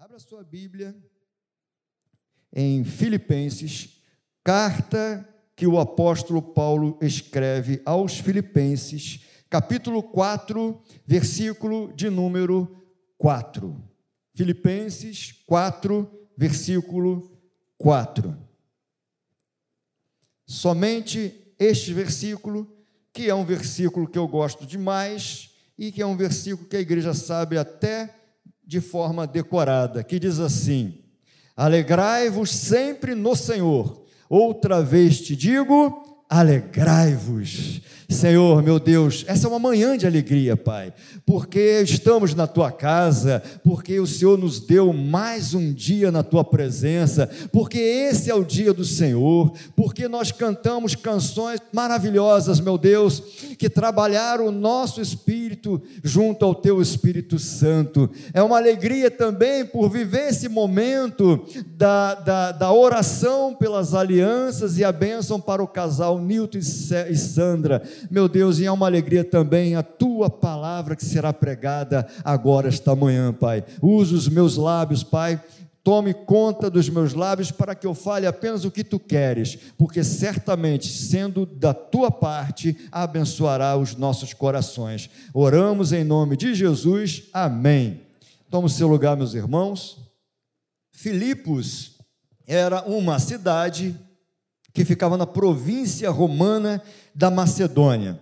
Abra sua Bíblia em Filipenses, carta que o apóstolo Paulo escreve aos Filipenses, capítulo 4, versículo de número 4. Filipenses 4, versículo 4. Somente este versículo, que é um versículo que eu gosto demais e que é um versículo que a igreja sabe até de forma decorada, que diz assim: Alegrai-vos sempre no Senhor. Outra vez te digo, alegrai-vos. Senhor, meu Deus, essa é uma manhã de alegria, Pai, porque estamos na tua casa, porque o Senhor nos deu mais um dia na tua presença, porque esse é o dia do Senhor, porque nós cantamos canções maravilhosas, meu Deus, que trabalharam o nosso espírito junto ao teu Espírito Santo. É uma alegria também por viver esse momento da, da, da oração pelas alianças e a bênção para o casal Nilton e Sandra meu Deus, e é uma alegria também a tua palavra que será pregada agora, esta manhã, Pai. Usa os meus lábios, Pai. Tome conta dos meus lábios para que eu fale apenas o que tu queres, porque certamente, sendo da tua parte, abençoará os nossos corações. Oramos em nome de Jesus. Amém. Toma o seu lugar, meus irmãos. Filipos era uma cidade que ficava na província romana da Macedônia.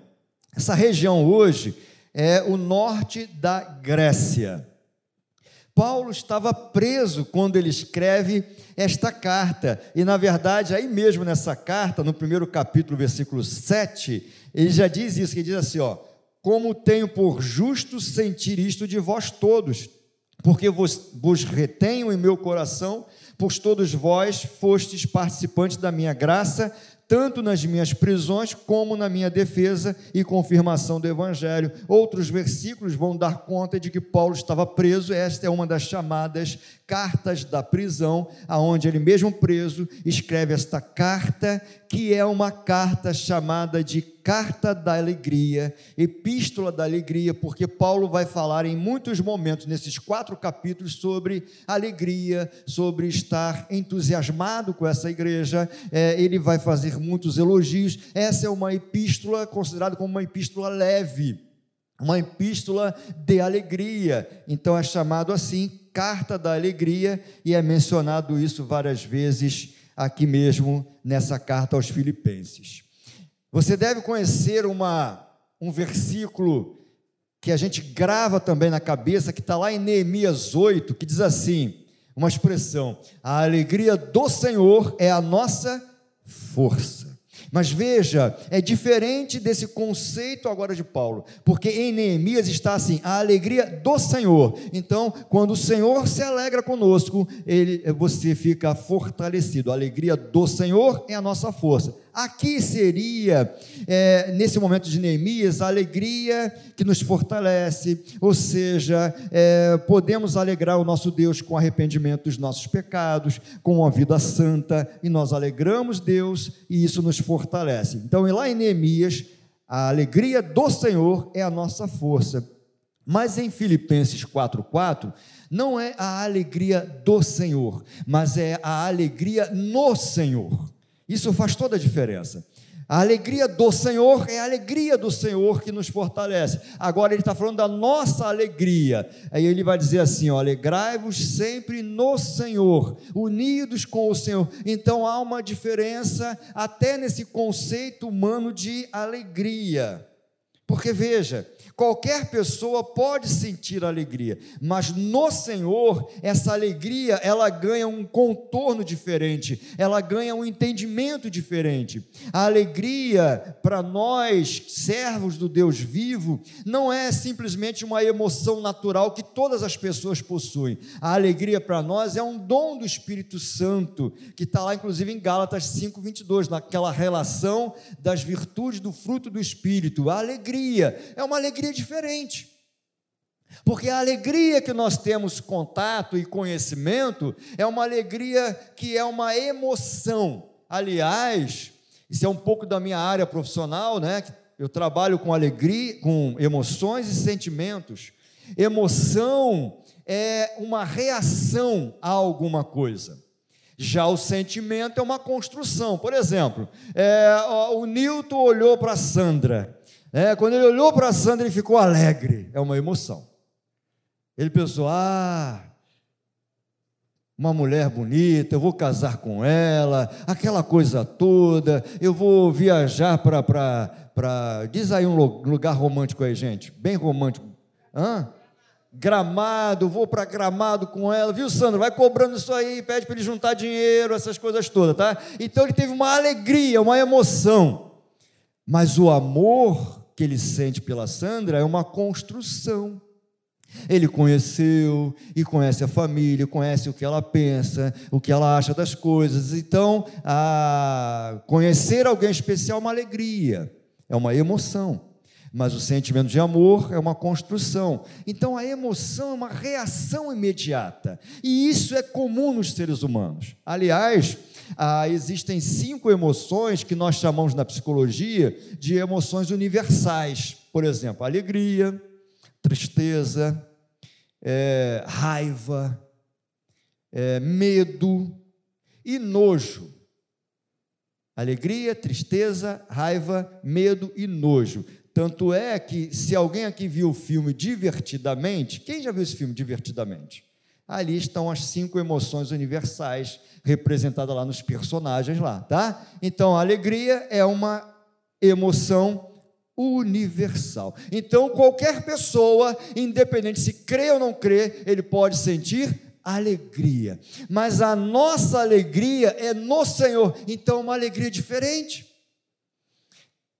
Essa região hoje é o norte da Grécia. Paulo estava preso quando ele escreve esta carta, e na verdade, aí mesmo nessa carta, no primeiro capítulo, versículo 7, ele já diz isso, que diz assim, ó: "Como tenho por justo sentir isto de vós todos, porque vos, vos retenho em meu coração, pois todos vós fostes participantes da minha graça, tanto nas minhas prisões como na minha defesa e confirmação do Evangelho. Outros versículos vão dar conta de que Paulo estava preso, esta é uma das chamadas cartas da prisão, aonde ele mesmo preso escreve esta carta, que é uma carta chamada de carta da alegria, epístola da alegria, porque Paulo vai falar em muitos momentos nesses quatro capítulos sobre alegria, sobre estar entusiasmado com essa igreja. É, ele vai fazer muitos elogios. Essa é uma epístola considerada como uma epístola leve, uma epístola de alegria. Então é chamado assim carta da alegria, e é mencionado isso várias vezes aqui mesmo nessa carta aos Filipenses. Você deve conhecer uma, um versículo que a gente grava também na cabeça, que está lá em Neemias 8, que diz assim: uma expressão, a alegria do Senhor é a nossa força. Mas veja, é diferente desse conceito agora de Paulo, porque em Neemias está assim: a alegria do Senhor. Então, quando o Senhor se alegra conosco, ele, você fica fortalecido. A alegria do Senhor é a nossa força. Aqui seria, é, nesse momento de Neemias, a alegria que nos fortalece, ou seja, é, podemos alegrar o nosso Deus com arrependimento dos nossos pecados, com uma vida santa, e nós alegramos Deus e isso nos fortalece. Então, lá em Neemias, a alegria do Senhor é a nossa força. Mas em Filipenses 4,4, não é a alegria do Senhor, mas é a alegria no Senhor. Isso faz toda a diferença. A alegria do Senhor é a alegria do Senhor que nos fortalece. Agora ele está falando da nossa alegria. Aí ele vai dizer assim: alegrai-vos sempre no Senhor, unidos com o Senhor. Então há uma diferença até nesse conceito humano de alegria. Porque veja, Qualquer pessoa pode sentir alegria, mas no Senhor essa alegria ela ganha um contorno diferente, ela ganha um entendimento diferente. A alegria para nós, servos do Deus vivo, não é simplesmente uma emoção natural que todas as pessoas possuem. A alegria para nós é um dom do Espírito Santo, que está lá inclusive em Gálatas 5:22, naquela relação das virtudes do fruto do Espírito. A alegria é uma alegria diferente. Porque a alegria que nós temos contato e conhecimento é uma alegria que é uma emoção. Aliás, isso é um pouco da minha área profissional, né? Eu trabalho com alegria, com emoções e sentimentos. Emoção é uma reação a alguma coisa. Já o sentimento é uma construção. Por exemplo, é, o Newton olhou para Sandra. É, quando ele olhou para Sandra, ele ficou alegre. É uma emoção. Ele pensou: ah, uma mulher bonita, eu vou casar com ela, aquela coisa toda, eu vou viajar para. Diz aí um lugar romântico aí, gente, bem romântico. Hã? Gramado, vou para Gramado com ela, viu, Sandro? Vai cobrando isso aí, pede para ele juntar dinheiro, essas coisas todas, tá? Então ele teve uma alegria, uma emoção, mas o amor que ele sente pela Sandra é uma construção. Ele conheceu e conhece a família, conhece o que ela pensa, o que ela acha das coisas. Então, conhecer alguém especial é uma alegria, é uma emoção. Mas o sentimento de amor é uma construção. Então, a emoção é uma reação imediata. E isso é comum nos seres humanos. Aliás, ah, existem cinco emoções que nós chamamos na psicologia de emoções universais. Por exemplo, alegria, tristeza, é, raiva, é, medo e nojo. Alegria, tristeza, raiva, medo e nojo. Tanto é que, se alguém aqui viu o filme Divertidamente, quem já viu esse filme Divertidamente? Ali estão as cinco emoções universais representadas lá nos personagens lá, tá? Então, a alegria é uma emoção universal. Então, qualquer pessoa, independente se crê ou não crê, ele pode sentir alegria. Mas a nossa alegria é no Senhor, então uma alegria diferente.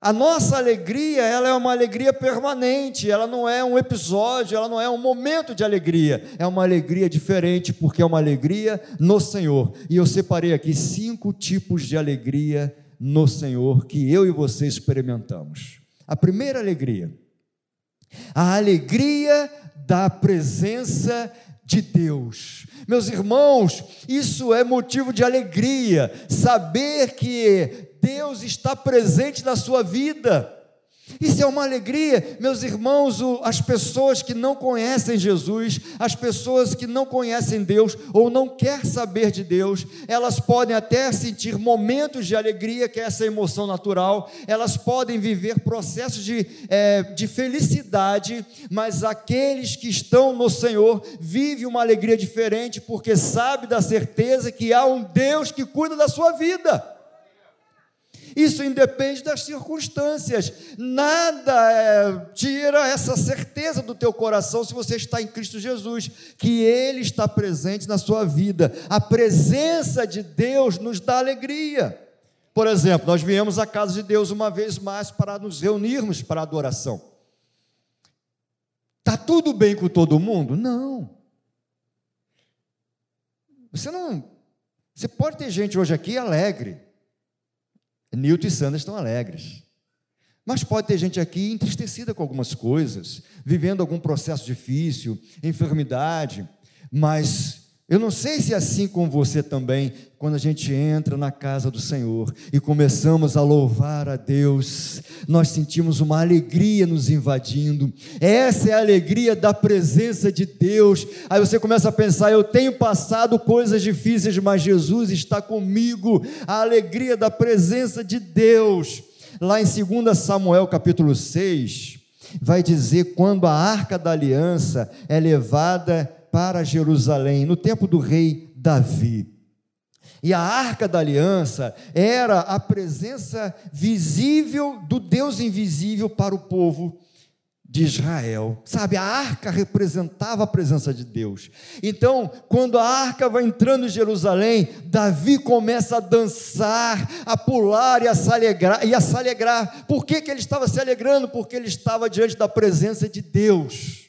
A nossa alegria, ela é uma alegria permanente, ela não é um episódio, ela não é um momento de alegria, é uma alegria diferente, porque é uma alegria no Senhor. E eu separei aqui cinco tipos de alegria no Senhor que eu e você experimentamos. A primeira alegria, a alegria da presença de Deus. Meus irmãos, isso é motivo de alegria, saber que Deus está presente na sua vida. Isso é uma alegria, meus irmãos, as pessoas que não conhecem Jesus, as pessoas que não conhecem Deus ou não quer saber de Deus, elas podem até sentir momentos de alegria, que é essa emoção natural, elas podem viver processos de, é, de felicidade, mas aqueles que estão no Senhor vivem uma alegria diferente, porque sabe da certeza que há um Deus que cuida da sua vida. Isso independe das circunstâncias. Nada é, tira essa certeza do teu coração se você está em Cristo Jesus, que Ele está presente na sua vida. A presença de Deus nos dá alegria. Por exemplo, nós viemos à casa de Deus uma vez mais para nos reunirmos para adoração. Está tudo bem com todo mundo? Não. Você não. Você pode ter gente hoje aqui alegre. Newton e Sandra estão alegres. Mas pode ter gente aqui entristecida com algumas coisas, vivendo algum processo difícil, enfermidade, mas eu não sei se é assim com você também, quando a gente entra na casa do Senhor e começamos a louvar a Deus, nós sentimos uma alegria nos invadindo. Essa é a alegria da presença de Deus. Aí você começa a pensar: eu tenho passado coisas difíceis, mas Jesus está comigo. A alegria da presença de Deus. Lá em 2 Samuel capítulo 6, vai dizer quando a arca da aliança é levada para Jerusalém, no tempo do rei Davi. E a arca da aliança era a presença visível do Deus invisível para o povo de Israel. Sabe, a arca representava a presença de Deus. Então, quando a arca vai entrando em Jerusalém, Davi começa a dançar, a pular e a se alegrar. E a se alegrar. Por que, que ele estava se alegrando? Porque ele estava diante da presença de Deus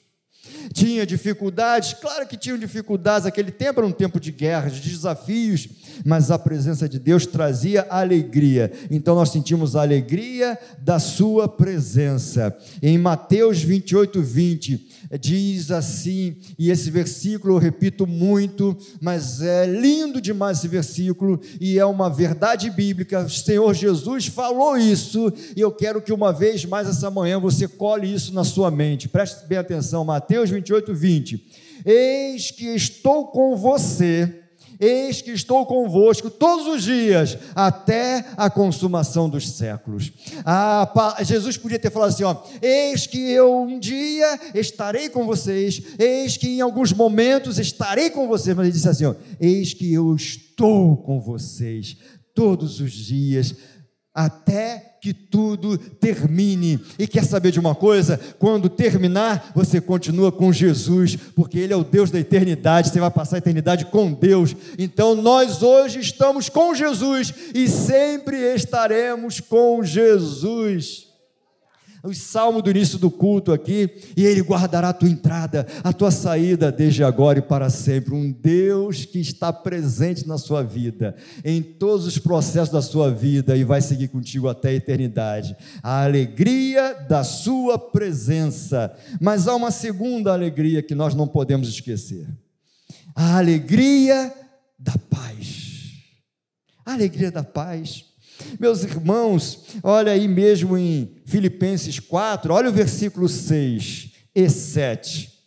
tinha dificuldades, claro que tinham dificuldades, aquele tempo era um tempo de guerra, de desafios, mas a presença de Deus trazia alegria. Então nós sentimos a alegria da sua presença. Em Mateus 28, 20, diz assim, e esse versículo eu repito muito, mas é lindo demais esse versículo, e é uma verdade bíblica. O Senhor Jesus falou isso, e eu quero que uma vez mais essa manhã você cole isso na sua mente. Preste bem atenção, Mateus 28, 20 Eis que estou com você Eis que estou convosco todos os dias, até a consumação dos séculos. Ah, Jesus podia ter falado assim: ó, eis que eu um dia estarei com vocês, eis que em alguns momentos estarei com vocês, mas ele disse assim: ó, eis que eu estou com vocês todos os dias, até que tudo termine. E quer saber de uma coisa? Quando terminar, você continua com Jesus, porque Ele é o Deus da eternidade, você vai passar a eternidade com Deus. Então nós hoje estamos com Jesus e sempre estaremos com Jesus o salmo do início do culto aqui, e Ele guardará a tua entrada, a tua saída, desde agora e para sempre. Um Deus que está presente na sua vida, em todos os processos da sua vida e vai seguir contigo até a eternidade. A alegria da Sua presença. Mas há uma segunda alegria que nós não podemos esquecer: a alegria da paz. A alegria da paz. Meus irmãos, olha aí mesmo em Filipenses 4, olha o versículo 6 e 7.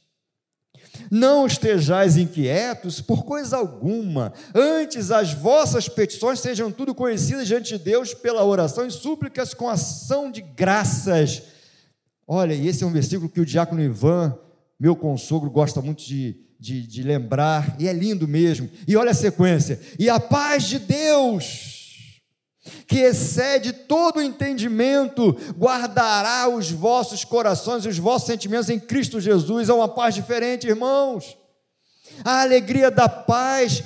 Não estejais inquietos por coisa alguma, antes as vossas petições sejam tudo conhecidas diante de Deus pela oração e súplicas com ação de graças. Olha, e esse é um versículo que o diácono Ivan, meu consogro, gosta muito de, de, de lembrar, e é lindo mesmo. E olha a sequência: e a paz de Deus que excede todo o entendimento, guardará os vossos corações e os vossos sentimentos em Cristo Jesus. É uma paz diferente, irmãos. A alegria da paz,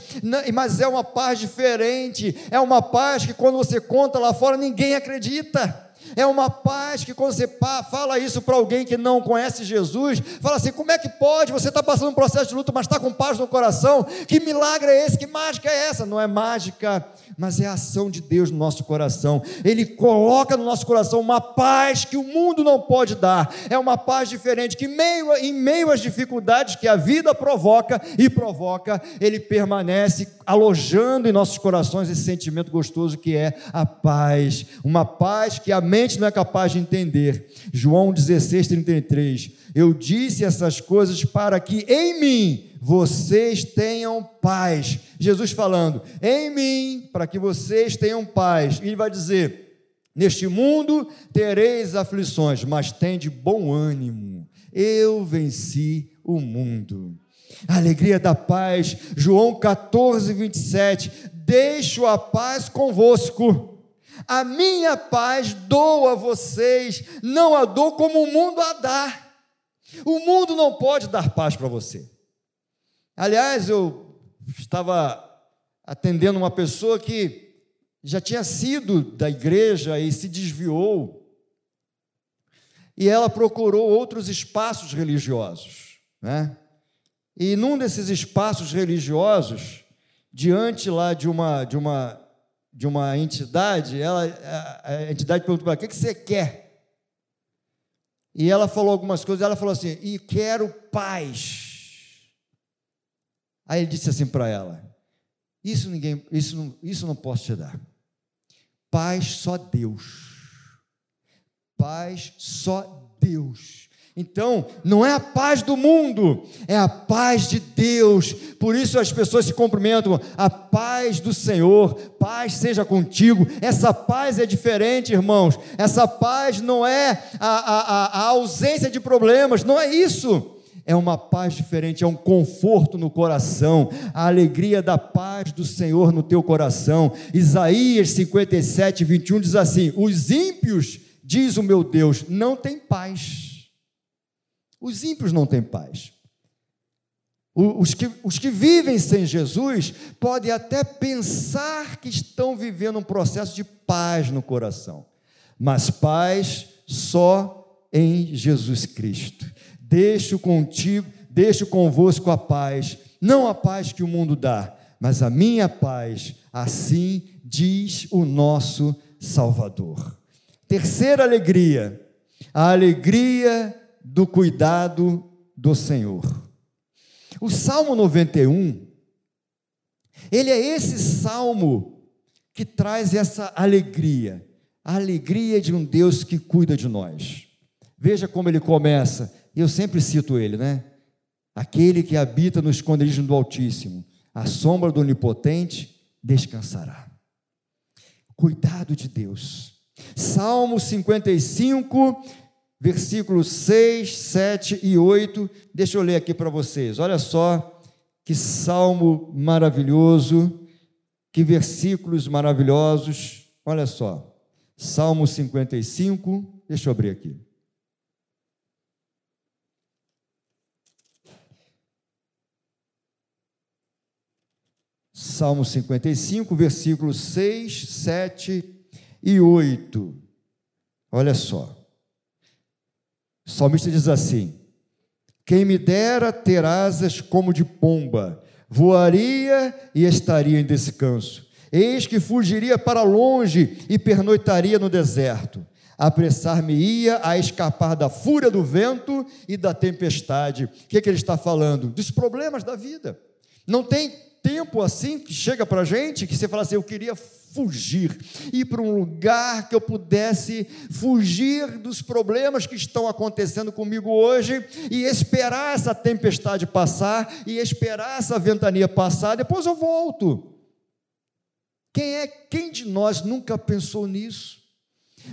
mas é uma paz diferente. É uma paz que quando você conta lá fora ninguém acredita. É uma paz que quando você fala isso para alguém que não conhece Jesus, fala assim: como é que pode? Você está passando um processo de luta, mas está com paz no coração? Que milagre é esse? Que mágica é essa? Não é mágica, mas é a ação de Deus no nosso coração. Ele coloca no nosso coração uma paz que o mundo não pode dar. É uma paz diferente, que meio, em meio às dificuldades que a vida provoca e provoca, ele permanece alojando em nossos corações esse sentimento gostoso que é a paz. Uma paz que a mente não é capaz de entender. João 16, 33. Eu disse essas coisas para que em mim vocês tenham paz. Jesus falando, em mim, para que vocês tenham paz. E ele vai dizer: Neste mundo tereis aflições, mas tende bom ânimo. Eu venci o mundo. A alegria da paz, João 14, 27. Deixo a paz convosco. A minha paz dou a vocês, não a dou como o mundo a dá. O mundo não pode dar paz para você. Aliás, eu estava atendendo uma pessoa que já tinha sido da igreja e se desviou. E ela procurou outros espaços religiosos, né? E num desses espaços religiosos, diante lá de uma de uma de uma entidade, ela a, a entidade perguntou para ela: "O que, que você quer?" E ela falou algumas coisas, ela falou assim: "E quero paz." Aí ele disse assim para ela: Isso ninguém, isso não, isso não posso te dar. Paz só Deus. Paz só Deus. Então, não é a paz do mundo, é a paz de Deus. Por isso as pessoas se cumprimentam, a paz do Senhor, paz seja contigo. Essa paz é diferente, irmãos. Essa paz não é a, a, a ausência de problemas, não é isso é uma paz diferente, é um conforto no coração, a alegria da paz do Senhor no teu coração. Isaías 57, 21 diz assim: Os ímpios, diz o meu Deus, não têm paz. Os ímpios não têm paz. Os que, os que vivem sem Jesus podem até pensar que estão vivendo um processo de paz no coração, mas paz só em Jesus Cristo. Deixo contigo, deixo convosco a paz, não a paz que o mundo dá, mas a minha paz, assim diz o nosso Salvador. Terceira alegria, a alegria do cuidado do Senhor. O Salmo 91, ele é esse salmo que traz essa alegria, a alegria de um Deus que cuida de nós. Veja como ele começa: eu sempre cito ele, né? Aquele que habita no esconderijo do Altíssimo, a sombra do Onipotente descansará. Cuidado de Deus. Salmo 55, versículos 6, 7 e 8. Deixa eu ler aqui para vocês. Olha só que salmo maravilhoso, que versículos maravilhosos. Olha só. Salmo 55, deixa eu abrir aqui. Salmo 55, versículos 6, 7 e 8. Olha só. O salmista diz assim: Quem me dera ter asas como de pomba, voaria e estaria em descanso. Eis que fugiria para longe e pernoitaria no deserto. Apressar-me-ia a escapar da fúria do vento e da tempestade. O que, é que ele está falando? Dos problemas da vida. Não tem tempo assim que chega para a gente que você fala assim: eu queria fugir, ir para um lugar que eu pudesse fugir dos problemas que estão acontecendo comigo hoje e esperar essa tempestade passar e esperar essa ventania passar, depois eu volto. Quem é, quem de nós nunca pensou nisso?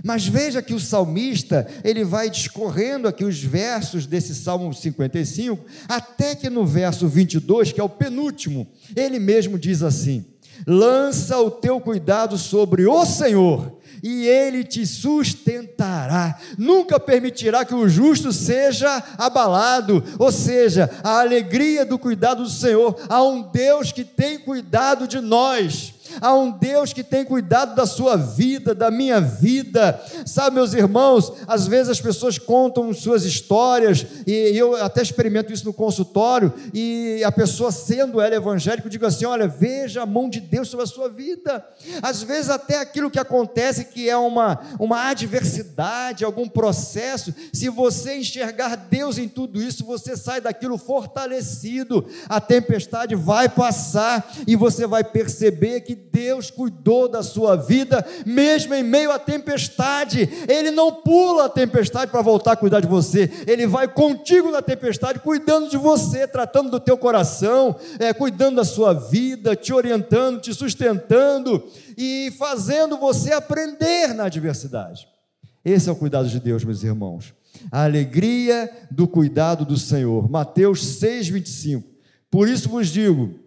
Mas veja que o salmista, ele vai discorrendo aqui os versos desse Salmo 55, até que no verso 22, que é o penúltimo, ele mesmo diz assim: Lança o teu cuidado sobre o Senhor, e ele te sustentará. Nunca permitirá que o justo seja abalado, ou seja, a alegria do cuidado do Senhor. Há um Deus que tem cuidado de nós há um Deus que tem cuidado da sua vida, da minha vida. Sabe, meus irmãos, às vezes as pessoas contam suas histórias, e eu até experimento isso no consultório, e a pessoa, sendo ela evangélica, digo assim: olha, veja a mão de Deus sobre a sua vida. Às vezes, até aquilo que acontece, que é uma, uma adversidade, algum processo, se você enxergar Deus em tudo isso, você sai daquilo fortalecido. A tempestade vai passar e você vai perceber que Deus cuidou da sua vida, mesmo em meio à tempestade. Ele não pula a tempestade para voltar a cuidar de você, ele vai contigo na tempestade, cuidando de você, tratando do teu coração, é, cuidando da sua vida, te orientando, te sustentando e fazendo você aprender na adversidade. Esse é o cuidado de Deus, meus irmãos. A alegria do cuidado do Senhor. Mateus 6, 25. Por isso vos digo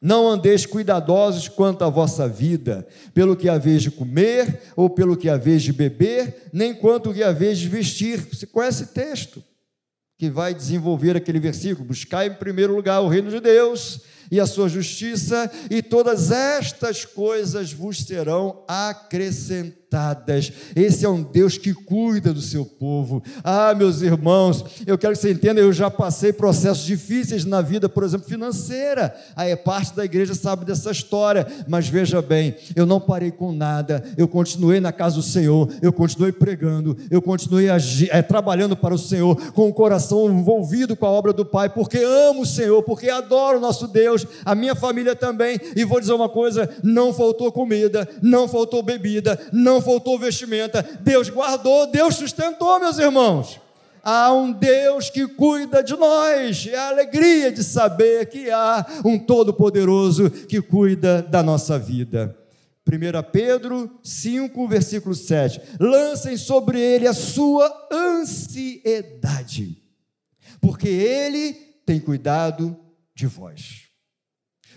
não andeis cuidadosos quanto à vossa vida, pelo que haveis de comer, ou pelo que haveis de beber, nem quanto que haveis de vestir. Você conhece esse texto que vai desenvolver aquele versículo: buscai em primeiro lugar o reino de Deus e a sua justiça, e todas estas coisas vos serão acrescentadas esse é um Deus que cuida do seu povo. Ah, meus irmãos, eu quero que você entenda, eu já passei processos difíceis na vida, por exemplo, financeira. É parte da igreja sabe dessa história, mas veja bem, eu não parei com nada. Eu continuei na casa do Senhor, eu continuei pregando, eu continuei é, trabalhando para o Senhor com o coração envolvido com a obra do Pai, porque amo o Senhor, porque adoro o nosso Deus, a minha família também. E vou dizer uma coisa: não faltou comida, não faltou bebida, não não faltou vestimenta, Deus guardou, Deus sustentou, meus irmãos. Há um Deus que cuida de nós, é a alegria de saber que há um Todo-Poderoso que cuida da nossa vida. 1 Pedro 5, versículo 7. Lancem sobre ele a sua ansiedade, porque ele tem cuidado de vós.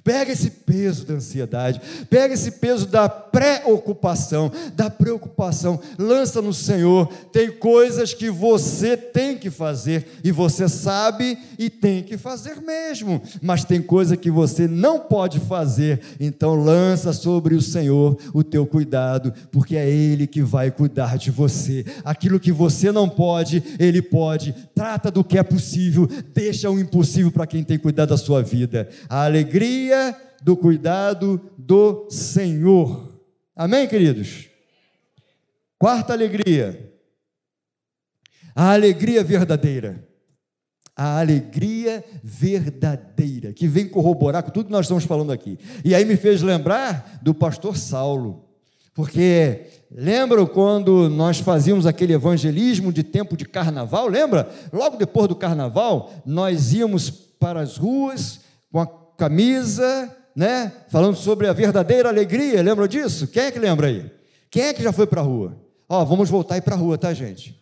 Pega esse peso da ansiedade, pega esse peso da preocupação, da preocupação, lança no Senhor. Tem coisas que você tem que fazer e você sabe e tem que fazer mesmo, mas tem coisa que você não pode fazer. Então lança sobre o Senhor o teu cuidado, porque é ele que vai cuidar de você. Aquilo que você não pode, ele pode. Trata do que é possível, deixa o impossível para quem tem cuidado da sua vida. A alegria do cuidado do Senhor. Amém, queridos? Quarta alegria. A alegria verdadeira. A alegria verdadeira, que vem corroborar com tudo que nós estamos falando aqui. E aí me fez lembrar do pastor Saulo, porque lembram quando nós fazíamos aquele evangelismo de tempo de carnaval? Lembra? Logo depois do carnaval, nós íamos para as ruas com a camisa, né? Falando sobre a verdadeira alegria. Lembra disso? Quem é que lembra aí? Quem é que já foi para a rua? Ó, vamos voltar e para a rua, tá, gente?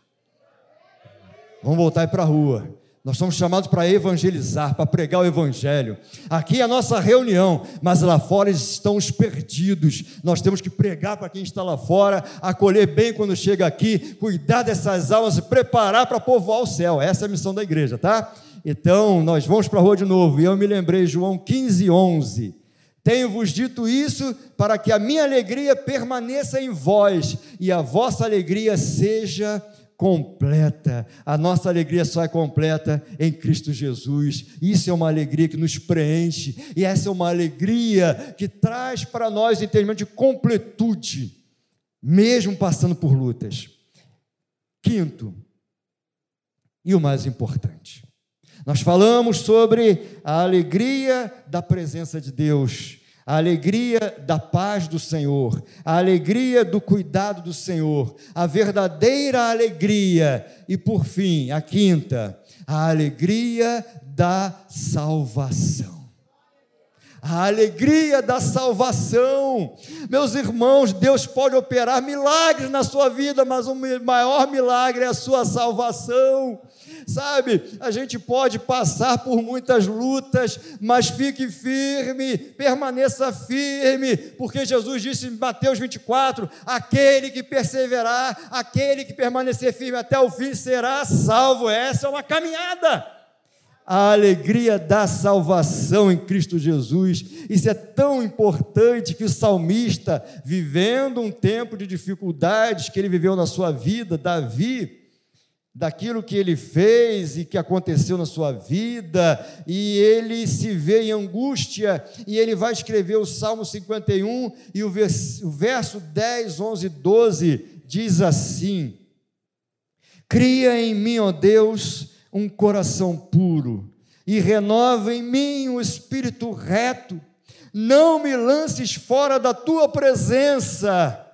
Vamos voltar e para a rua. Nós somos chamados para evangelizar, para pregar o evangelho. Aqui é a nossa reunião, mas lá fora estão os perdidos. Nós temos que pregar para quem está lá fora, acolher bem quando chega aqui, cuidar dessas almas e preparar para povoar o céu. Essa é a missão da igreja, tá? Então, nós vamos para a rua de novo. E eu me lembrei, João 15, 11. Tenho-vos dito isso para que a minha alegria permaneça em vós e a vossa alegria seja completa. A nossa alegria só é completa em Cristo Jesus. Isso é uma alegria que nos preenche, e essa é uma alegria que traz para nós o entendimento de completude, mesmo passando por lutas. Quinto, e o mais importante, nós falamos sobre a alegria da presença de Deus a alegria da paz do Senhor, a alegria do cuidado do Senhor, a verdadeira alegria e, por fim, a quinta, a alegria da salvação. A alegria da salvação. Meus irmãos, Deus pode operar milagres na sua vida, mas o maior milagre é a sua salvação. Sabe, a gente pode passar por muitas lutas, mas fique firme, permaneça firme, porque Jesus disse em Mateus 24: aquele que perseverar, aquele que permanecer firme até o fim será salvo. Essa é uma caminhada a alegria da salvação em Cristo Jesus. Isso é tão importante que o salmista, vivendo um tempo de dificuldades que ele viveu na sua vida, Davi, daquilo que ele fez e que aconteceu na sua vida, e ele se vê em angústia, e ele vai escrever o Salmo 51, e o verso, o verso 10, 11 12 diz assim: Cria em mim, ó Deus, um coração puro, e renova em mim um espírito reto, não me lances fora da tua presença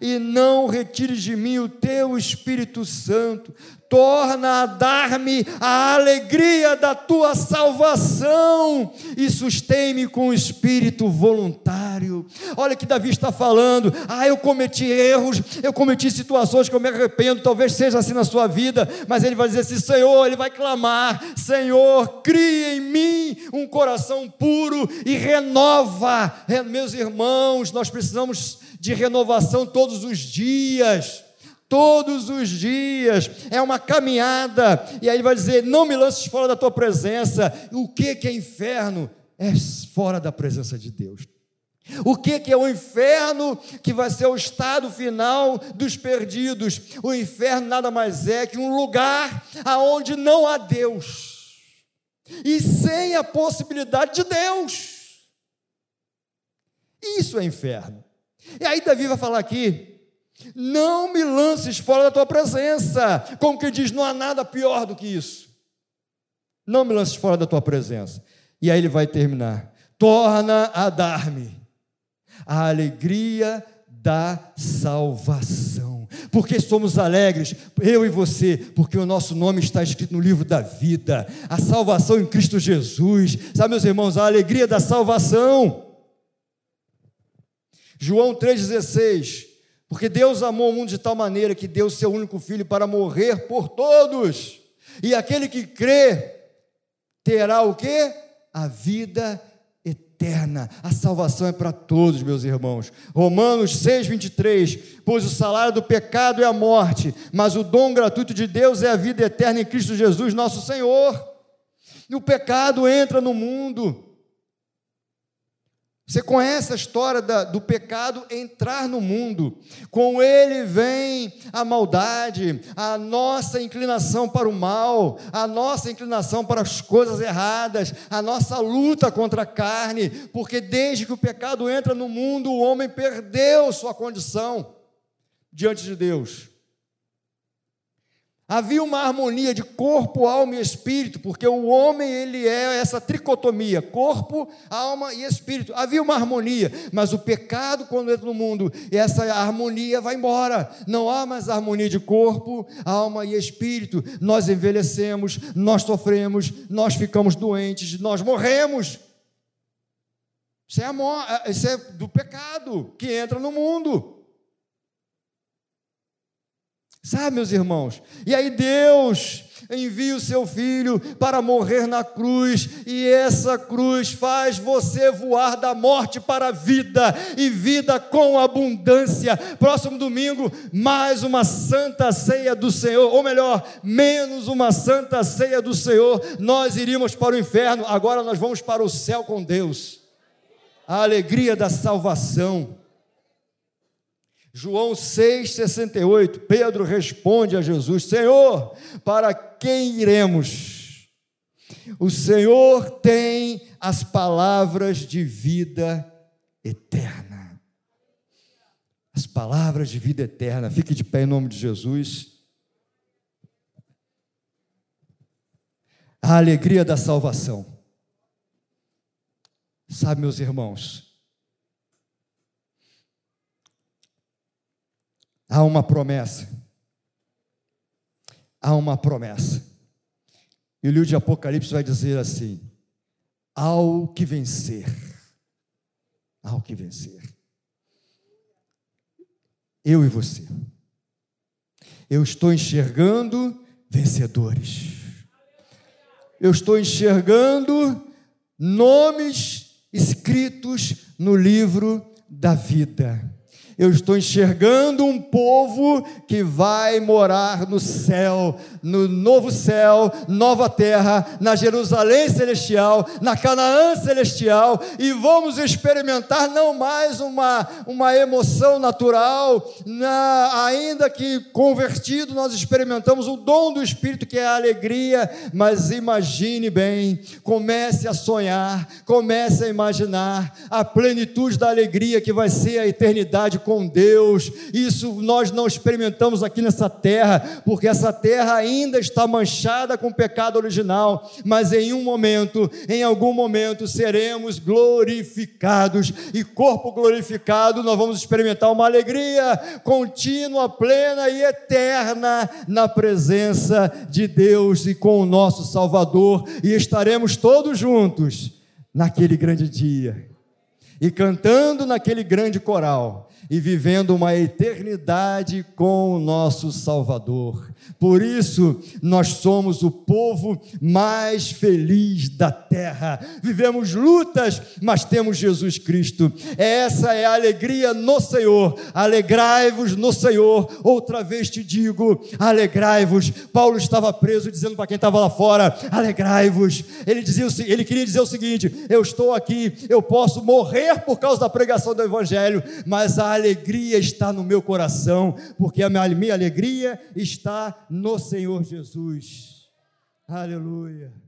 e não retires de mim o teu Espírito Santo torna a dar-me a alegria da tua salvação e sustém-me com o espírito voluntário. Olha que Davi está falando: ah, eu cometi erros, eu cometi situações que eu me arrependo, talvez seja assim na sua vida, mas ele vai dizer assim: Senhor, ele vai clamar: Senhor, cria em mim um coração puro e renova. Meus irmãos, nós precisamos de renovação todos os dias todos os dias, é uma caminhada, e aí ele vai dizer: Não me lances fora da tua presença. O que, que é inferno? É fora da presença de Deus. O que, que é o inferno que vai ser o estado final dos perdidos? O inferno nada mais é que um lugar aonde não há Deus e sem a possibilidade de Deus. Isso é inferno. E aí Davi vai falar aqui não me lances fora da tua presença. Como que diz, não há nada pior do que isso. Não me lances fora da tua presença. E aí ele vai terminar. Torna a dar-me a alegria da salvação. Porque somos alegres, eu e você, porque o nosso nome está escrito no livro da vida. A salvação em Cristo Jesus. Sabe, meus irmãos, a alegria da salvação. João 3,16 porque Deus amou o mundo de tal maneira que deu seu único filho para morrer por todos. E aquele que crê terá o quê? A vida eterna. A salvação é para todos, meus irmãos. Romanos 6:23, pois o salário do pecado é a morte, mas o dom gratuito de Deus é a vida eterna em Cristo Jesus, nosso Senhor. E o pecado entra no mundo. Você conhece a história da, do pecado entrar no mundo. Com ele vem a maldade, a nossa inclinação para o mal, a nossa inclinação para as coisas erradas, a nossa luta contra a carne, porque desde que o pecado entra no mundo, o homem perdeu sua condição diante de Deus. Havia uma harmonia de corpo, alma e espírito, porque o homem ele é essa tricotomia, corpo, alma e espírito. Havia uma harmonia, mas o pecado quando entra no mundo, essa harmonia vai embora. Não há mais harmonia de corpo, alma e espírito. Nós envelhecemos, nós sofremos, nós ficamos doentes, nós morremos. Isso é, isso é do pecado que entra no mundo. Sabe, meus irmãos? E aí Deus envia o seu filho para morrer na cruz, e essa cruz faz você voar da morte para a vida, e vida com abundância. Próximo domingo, mais uma santa ceia do Senhor, ou melhor, menos uma santa ceia do Senhor. Nós iríamos para o inferno, agora nós vamos para o céu com Deus. A alegria da salvação. João 6,68, Pedro responde a Jesus: Senhor, para quem iremos? O Senhor tem as palavras de vida eterna. As palavras de vida eterna. Fique de pé em nome de Jesus. A alegria da salvação. Sabe, meus irmãos, há uma promessa. Há uma promessa. E o livro de Apocalipse vai dizer assim: ao que vencer, ao que vencer. Eu e você. Eu estou enxergando vencedores. Eu estou enxergando nomes escritos no livro da vida eu estou enxergando um povo que vai morar no céu, no novo céu, nova terra, na Jerusalém celestial, na Canaã celestial, e vamos experimentar não mais uma, uma emoção natural, na, ainda que convertido, nós experimentamos o dom do Espírito, que é a alegria, mas imagine bem, comece a sonhar, comece a imaginar a plenitude da alegria que vai ser a eternidade com Deus. Isso nós não experimentamos aqui nessa terra, porque essa terra ainda está manchada com o pecado original, mas em um momento, em algum momento, seremos glorificados. E corpo glorificado, nós vamos experimentar uma alegria contínua, plena e eterna na presença de Deus e com o nosso Salvador, e estaremos todos juntos naquele grande dia e cantando naquele grande coral e vivendo uma eternidade com o nosso Salvador. Por isso, nós somos o povo mais feliz da terra. Vivemos lutas, mas temos Jesus Cristo. Essa é a alegria no Senhor. Alegrai-vos no Senhor. Outra vez te digo: alegrai-vos. Paulo estava preso, dizendo para quem estava lá fora: alegrai-vos. Ele, dizia, ele queria dizer o seguinte: eu estou aqui, eu posso morrer por causa da pregação do Evangelho, mas a alegria está no meu coração, porque a minha, alegria no Senhor Jesus. Aleluia.